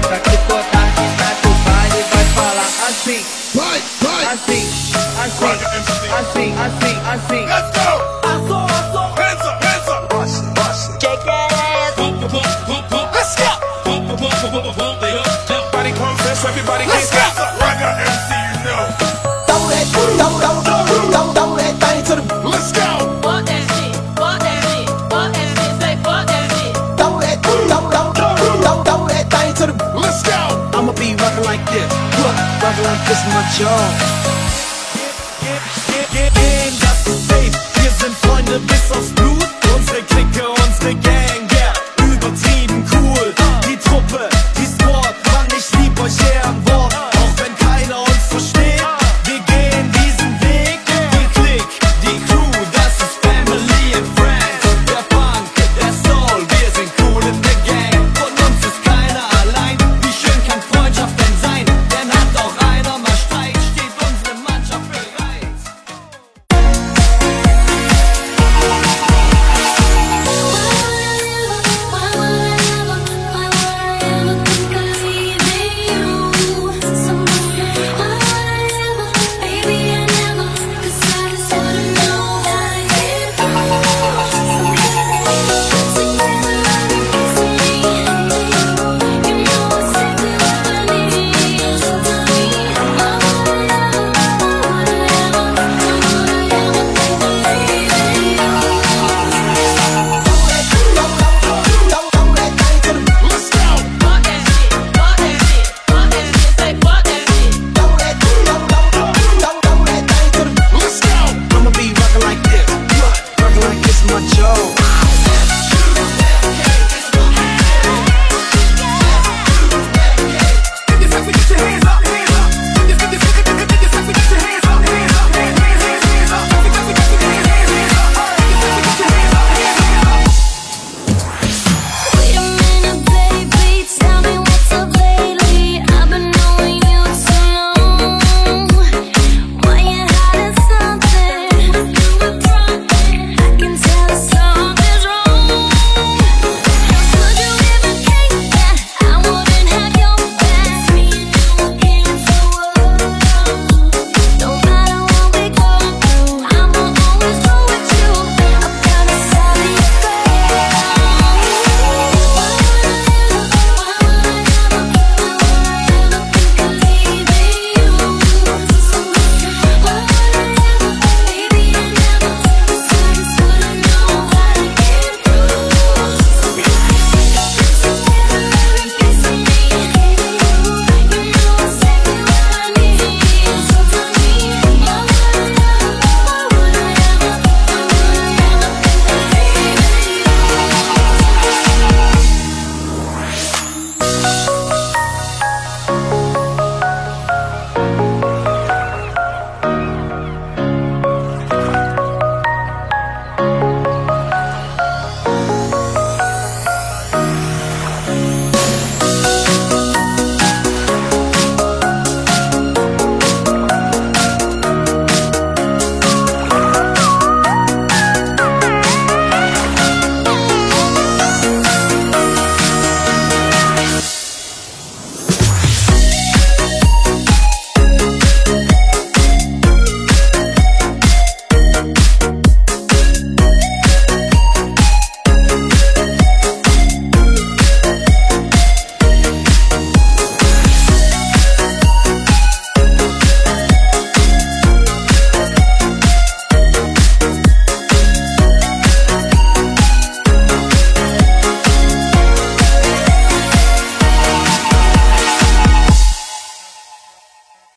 puta que for tarde do baile vai falar assim, Vai, vai. assim, assim, assim, assim, assim. Let's go. Hands up, hands up. Bust, bust. Let's go. Everybody confess, everybody get down. Roger MC, you know. Throw that, throw, like this. What? Rockin' like this, my job. Gehen, das safe. Wir sind Freunde bis aufs Blut.